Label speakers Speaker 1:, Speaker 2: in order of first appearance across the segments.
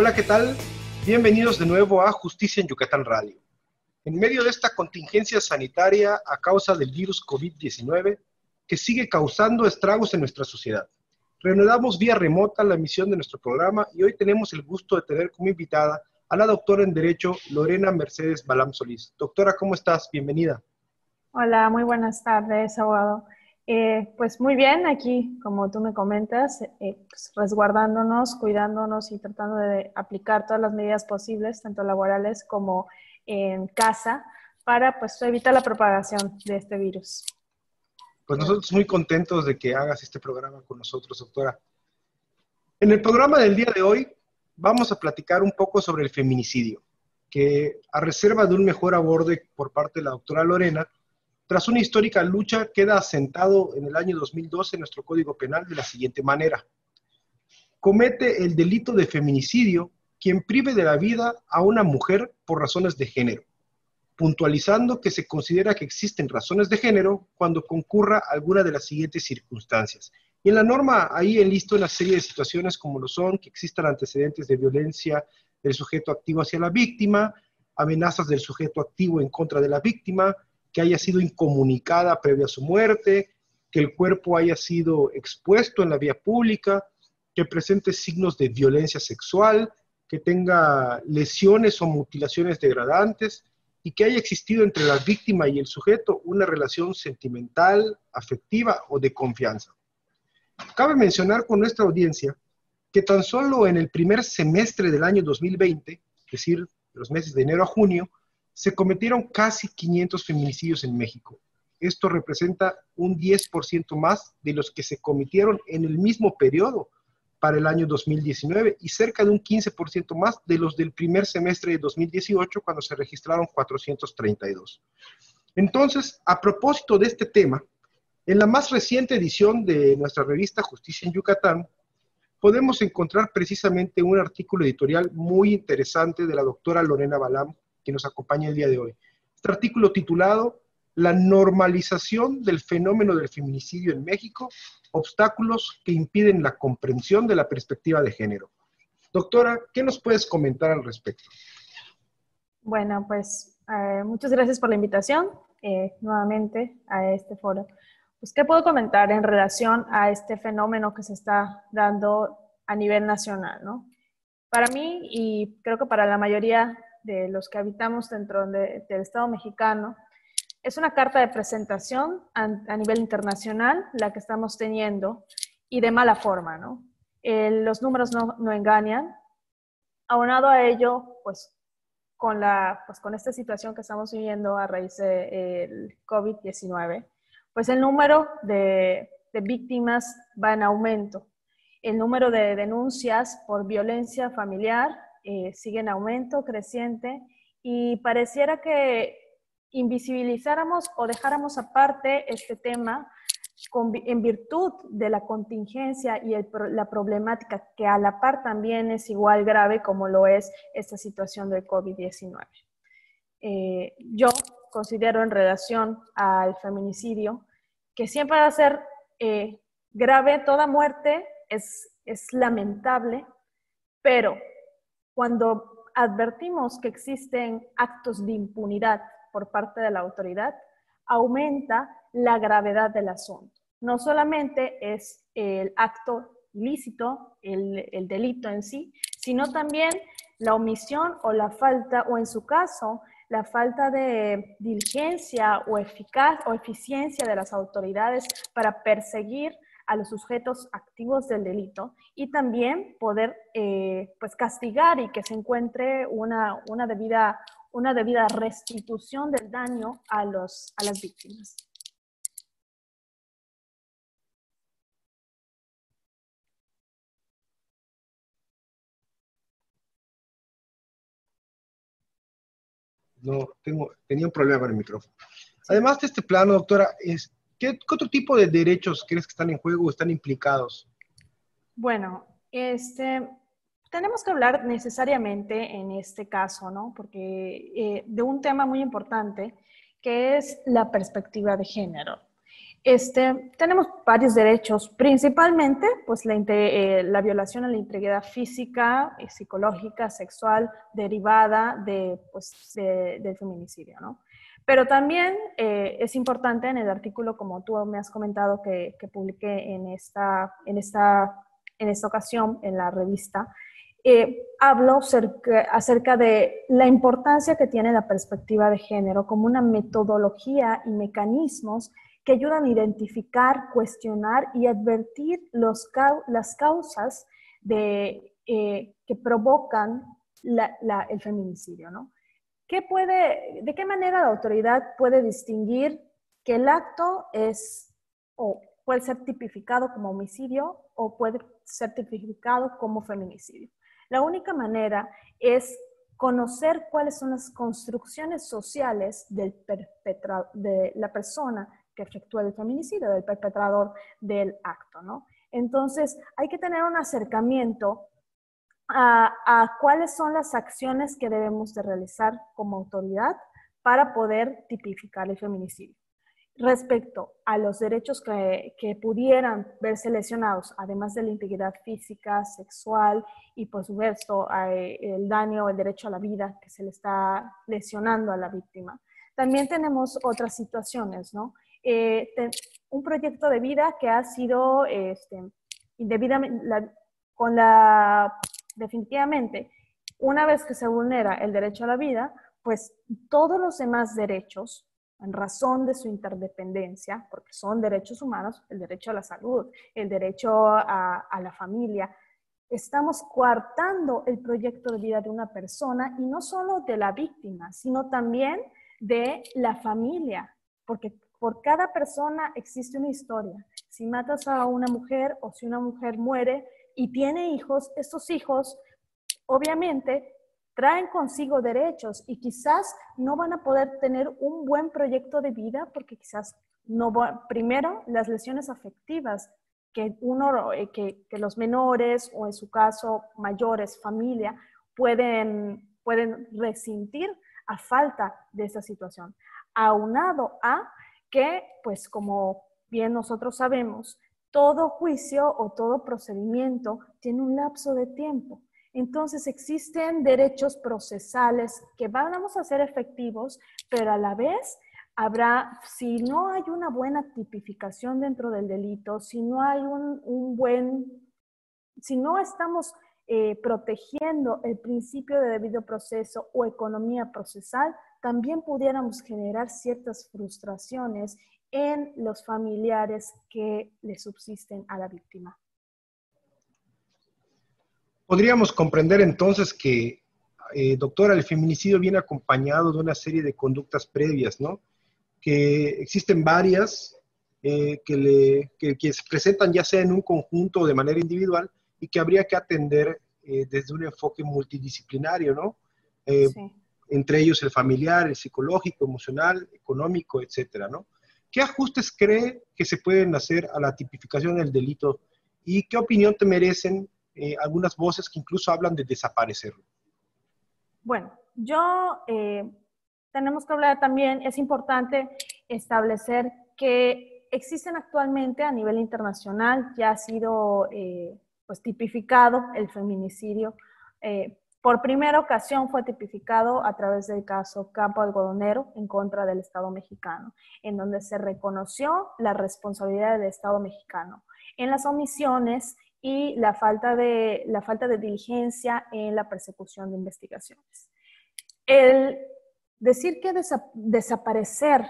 Speaker 1: Hola, ¿qué tal? Bienvenidos de nuevo a Justicia en Yucatán Radio. En medio de esta contingencia sanitaria a causa del virus COVID-19 que sigue causando estragos en nuestra sociedad. Reanudamos vía remota la emisión de nuestro programa y hoy tenemos el gusto de tener como invitada a la doctora en Derecho Lorena Mercedes Balam Solís. Doctora, ¿cómo estás? Bienvenida.
Speaker 2: Hola, muy buenas tardes, abogado. Eh, pues muy bien, aquí, como tú me comentas, eh, pues resguardándonos, cuidándonos y tratando de aplicar todas las medidas posibles, tanto laborales como en casa, para pues evitar la propagación de este virus.
Speaker 1: Pues nosotros muy contentos de que hagas este programa con nosotros, doctora. En el programa del día de hoy vamos a platicar un poco sobre el feminicidio, que a reserva de un mejor aborde por parte de la doctora Lorena, tras una histórica lucha, queda asentado en el año 2012 en nuestro Código Penal de la siguiente manera. Comete el delito de feminicidio quien prive de la vida a una mujer por razones de género, puntualizando que se considera que existen razones de género cuando concurra alguna de las siguientes circunstancias. Y en la norma ahí enlisto una serie de situaciones como lo son que existan antecedentes de violencia del sujeto activo hacia la víctima, amenazas del sujeto activo en contra de la víctima, que haya sido incomunicada previa a su muerte, que el cuerpo haya sido expuesto en la vía pública, que presente signos de violencia sexual, que tenga lesiones o mutilaciones degradantes y que haya existido entre la víctima y el sujeto una relación sentimental, afectiva o de confianza. Cabe mencionar con nuestra audiencia que tan solo en el primer semestre del año 2020, es decir, los meses de enero a junio, se cometieron casi 500 feminicidios en México. Esto representa un 10% más de los que se cometieron en el mismo periodo para el año 2019 y cerca de un 15% más de los del primer semestre de 2018 cuando se registraron 432. Entonces, a propósito de este tema, en la más reciente edición de nuestra revista Justicia en Yucatán, podemos encontrar precisamente un artículo editorial muy interesante de la doctora Lorena Balam que nos acompaña el día de hoy. Este artículo titulado La normalización del fenómeno del feminicidio en México, obstáculos que impiden la comprensión de la perspectiva de género. Doctora, ¿qué nos puedes comentar al respecto?
Speaker 2: Bueno, pues eh, muchas gracias por la invitación eh, nuevamente a este foro. Pues, ¿qué puedo comentar en relación a este fenómeno que se está dando a nivel nacional? ¿no? Para mí, y creo que para la mayoría de los que habitamos dentro del Estado mexicano. Es una carta de presentación a, nivel internacional la que estamos teniendo y de mala forma, ¿no? los números no, no, engañan. Aunado a ello, pues con, la, pues con esta situación que estamos viviendo a raíz del COVID-19, pues el número de, de víctimas va en aumento. El número de denuncias por violencia familiar eh, sigue en aumento, creciente, y pareciera que invisibilizáramos o dejáramos aparte este tema en virtud de la contingencia y la problemática que a la par también es igual grave como lo es esta situación del COVID-19. Eh, yo considero en relación al feminicidio que siempre va a ser eh, grave, toda muerte es, es lamentable, pero cuando advertimos que existen actos de impunidad por parte de la autoridad, aumenta la gravedad del asunto. No solamente es el acto ilícito, el, delito en sí, sino también la omisión o la falta, o en su caso, la falta de diligencia o, eficaz, o eficiencia de las autoridades para perseguir a los sujetos activos del delito y también poder eh, pues castigar y que se encuentre una, una, debida, una debida restitución del daño a, los, a las víctimas.
Speaker 1: No, tengo, tenía un problema con el micrófono. Además de este plano, doctora, es, ¿Qué, otro tipo de derechos crees que están en juego o están implicados?
Speaker 2: Bueno, este, tenemos que hablar necesariamente en este caso, ¿no? Porque eh, de un tema muy importante que es la perspectiva de género. Este, tenemos varios derechos, principalmente pues la, eh, la violación a la integridad física, y psicológica, sexual, derivada de, pues, del feminicidio, ¿no? Pero también eh, es importante en el artículo, como tú me has comentado que, publiqué en esta, en, esta, en esta ocasión en la revista, eh, hablo acerca de la importancia que tiene la perspectiva de género como una metodología y mecanismos que ayudan a identificar, cuestionar y advertir los, las causas de, eh, que provocan el feminicidio, ¿no? ¿Qué puede, ¿De qué manera la autoridad puede distinguir que el acto es o puede ser tipificado como homicidio o puede ser tipificado como feminicidio? La única manera es conocer cuáles son las construcciones sociales del de la persona que efectúa el feminicidio, del perpetrador del acto, ¿no? Entonces, hay que tener un acercamiento a, cuáles son las acciones que debemos de realizar como autoridad para poder tipificar el feminicidio. Respecto a los derechos que, que, pudieran verse lesionados, además de la integridad física, sexual y por supuesto el daño o el derecho a la vida que se le está lesionando a la víctima, también tenemos otras situaciones, ¿no? Eh, un proyecto de vida que ha sido este, con la definitivamente, una vez que se vulnera el derecho a la vida, pues todos los demás derechos, en razón de su interdependencia, porque son derechos humanos, el derecho a la salud, el derecho a, la familia, estamos coartando el proyecto de vida de una persona y no solo de la víctima, sino también de la familia, porque por cada persona existe una historia. Si matas a una mujer o si una mujer muere, y tiene hijos, estos hijos obviamente traen consigo derechos y quizás no van a poder tener un buen proyecto de vida porque quizás no, primero las lesiones afectivas que uno, eh, que, que los menores o en su caso mayores, familia, pueden, pueden resentir a falta de esa situación. Aunado a que, pues como bien nosotros sabemos, todo juicio o todo procedimiento tiene un lapso de tiempo. Entonces existen derechos procesales que vamos a ser efectivos, pero a la vez habrá, si no hay una buena tipificación dentro del delito, si no hay un, buen, si no estamos eh, protegiendo el principio de debido proceso o economía procesal, también pudiéramos generar ciertas frustraciones en los familiares que le subsisten a la víctima.
Speaker 1: Podríamos comprender entonces que, eh, doctora, el feminicidio viene acompañado de una serie de conductas previas, ¿no? Que existen varias eh, que, que, se presentan ya sea en un conjunto o de manera individual y que habría que atender eh, desde un enfoque multidisciplinario, ¿no? Entre ellos el familiar, el psicológico, emocional, económico, etcétera, ¿no? ¿Qué ajustes cree que se pueden hacer a la tipificación del delito y qué opinión te merecen eh, algunas voces que incluso hablan de desaparecerlo?
Speaker 2: Bueno, yo eh, tenemos que hablar también, es importante establecer que existen actualmente a nivel internacional, ya ha sido eh, pues tipificado el feminicidio por primera ocasión fue tipificado a través del caso Campo Algodonero en contra del Estado mexicano, en donde se reconoció la responsabilidad del Estado mexicano en las omisiones y la falta de, la falta de diligencia en la persecución de investigaciones. El decir que desaparecer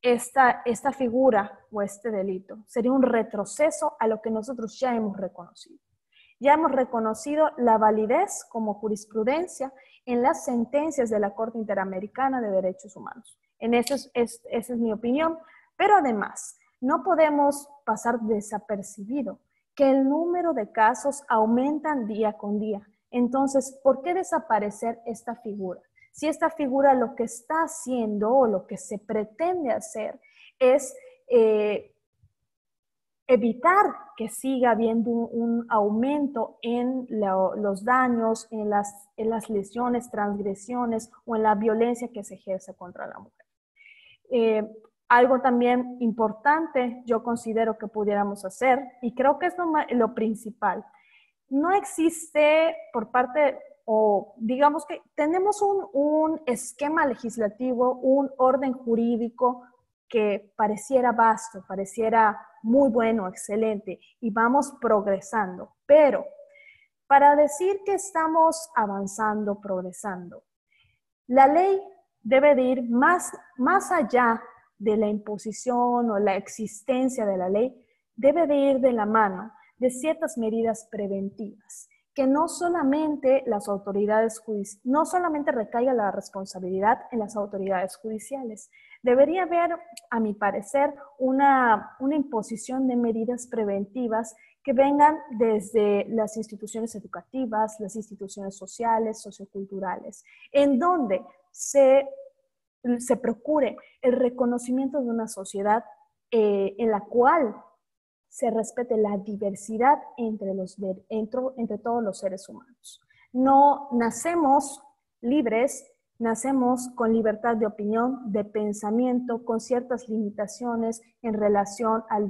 Speaker 2: esta, esta figura o este delito sería un retroceso a lo que nosotros ya hemos reconocido ya hemos reconocido la validez como jurisprudencia en las sentencias de la Corte Interamericana de Derechos Humanos. En eso es, esa es mi opinión. Pero además, no podemos pasar desapercibido que el número de casos aumentan día con día. Entonces, ¿por qué desaparecer esta figura? Si esta figura lo que está haciendo o lo que se pretende hacer es eh, evitar que siga habiendo un, aumento en los daños, en las, en las, lesiones, transgresiones o en la violencia que se ejerce contra la mujer. Eh, algo también importante yo considero que pudiéramos hacer, y creo que es lo, principal, no existe por parte, o digamos que tenemos un, un esquema legislativo, un orden jurídico que pareciera vasto, pareciera muy bueno, excelente, y vamos progresando, pero para decir que estamos avanzando, progresando, la ley debe de ir más, más allá de la imposición o la existencia de la ley, debe de ir de la mano de ciertas medidas preventivas, que no solamente las autoridades no solamente recaiga la responsabilidad en las autoridades judiciales, debería haber, a mi parecer, una, una imposición de medidas preventivas que vengan desde las instituciones educativas, las instituciones sociales, socioculturales, en donde se, se procure el reconocimiento de una sociedad eh, en la cual se respete la diversidad entre, los, entre, entre todos los seres humanos. No nacemos libres, nacemos con libertad de opinión, de pensamiento, con ciertas limitaciones en relación al,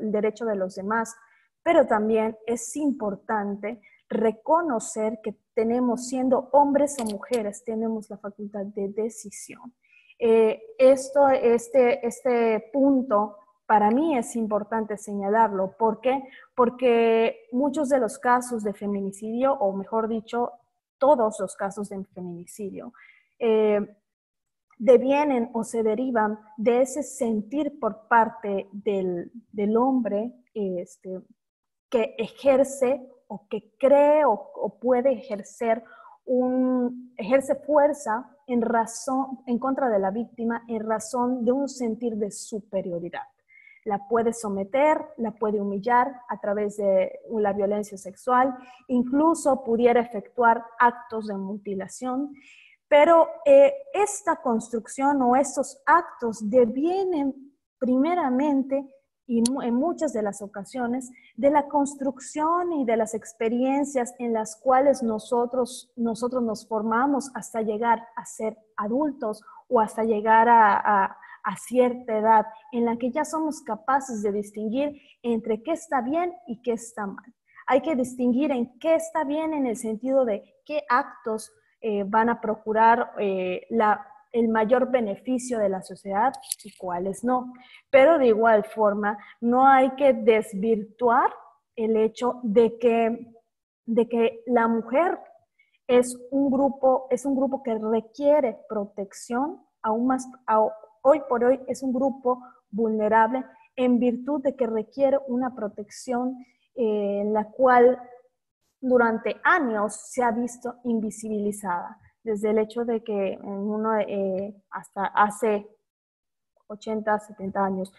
Speaker 2: derecho de los demás, pero también es importante reconocer que tenemos, siendo hombres o mujeres, tenemos la facultad de decisión. Eh, esto, este, este punto para mí es importante señalarlo. ¿Por qué? Porque muchos de los casos de feminicidio, o mejor dicho, todos los casos de feminicidio, eh, devienen o se derivan de ese sentir por parte del, del hombre este, que ejerce o que cree o, puede ejercer un, ejerce fuerza en razón, en contra de la víctima en razón de un sentir de superioridad. La puede someter, la puede humillar a través de la violencia sexual, incluso pudiera efectuar actos de mutilación, pero eh, esta construcción o estos actos devienen primeramente y en muchas de las ocasiones de la construcción y de las experiencias en las cuales nosotros, nosotros nos formamos hasta llegar a ser adultos o hasta llegar a, a cierta edad en la que ya somos capaces de distinguir entre qué está bien y qué está mal. Hay que distinguir en qué está bien en el sentido de qué actos eh, van a procurar eh, el mayor beneficio de la sociedad y cuáles no. Pero de igual forma, no hay que desvirtuar el hecho de que, de que la mujer es un grupo, es un grupo que requiere protección, aún más, hoy por hoy es un grupo vulnerable en virtud de que requiere una protección eh, en la cual durante años se ha visto invisibilizada desde el hecho de que uno eh, hasta hace 80, 70 años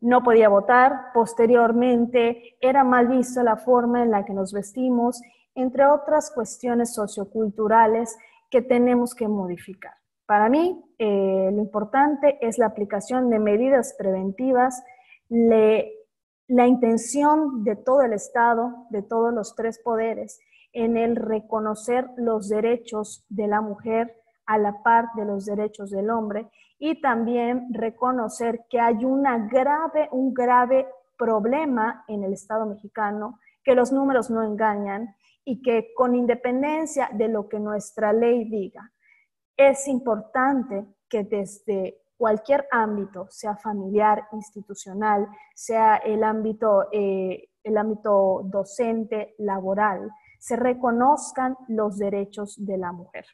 Speaker 2: no podía votar, posteriormente era mal visto la forma en la que nos vestimos, entre otras cuestiones socioculturales que tenemos que modificar. Para mí, eh, lo importante es la aplicación de medidas preventivas, la intención de todo el Estado, de todos los tres poderes, en el reconocer los derechos de la mujer a la par de los derechos del hombre y también reconocer que hay una grave, un grave problema en el Estado mexicano, que los números no engañan y que con independencia de lo que nuestra ley diga, es importante que desde cualquier ámbito, sea familiar, institucional, sea el ámbito, eh, el ámbito docente, laboral, se reconozcan los derechos de la mujer.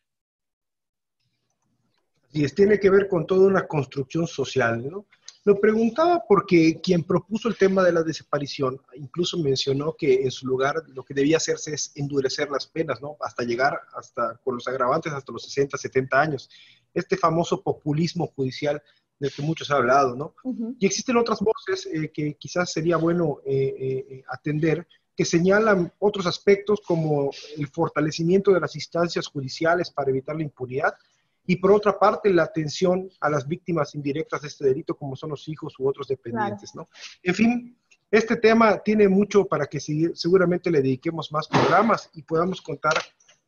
Speaker 1: Y es, tiene que ver con toda una construcción social, ¿no? Lo preguntaba porque quien propuso el tema de la desaparición incluso mencionó que en su lugar lo que debía hacerse es endurecer las penas, ¿no? Hasta llegar, hasta con los agravantes, hasta los 60, 70 años. Este famoso populismo judicial del que muchos han hablado, ¿no? Y existen otras voces eh, que quizás sería bueno eh, eh, atender, que señalan otros aspectos como el fortalecimiento de las instancias judiciales para evitar la impunidad y por otra parte la atención a las víctimas indirectas de este delito como son los hijos u otros dependientes, ¿no? En fin, este tema tiene mucho para que seguramente le dediquemos más programas y podamos contar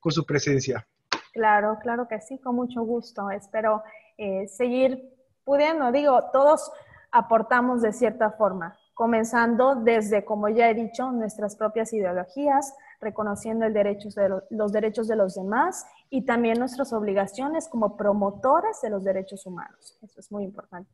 Speaker 1: con su presencia.
Speaker 2: Claro, claro que sí, con mucho gusto. Espero eh, seguir pudiendo, digo, todos aportamos de cierta forma, comenzando desde, como ya he dicho, nuestras propias ideologías, reconociendo los derechos de los demás y también nuestras obligaciones como promotores de los derechos humanos. Eso es muy importante.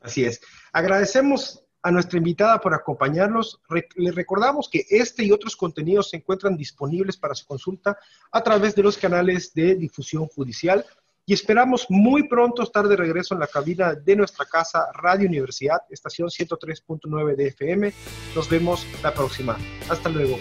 Speaker 1: Así es. Agradecemos a nuestra invitada por acompañarnos. Le recordamos que este y otros contenidos se encuentran disponibles para su consulta a través de los canales de difusión judicial y esperamos muy pronto estar de regreso en la cabina de nuestra casa Radio Universidad, estación 103.9 de FM. Nos vemos la próxima. Hasta luego.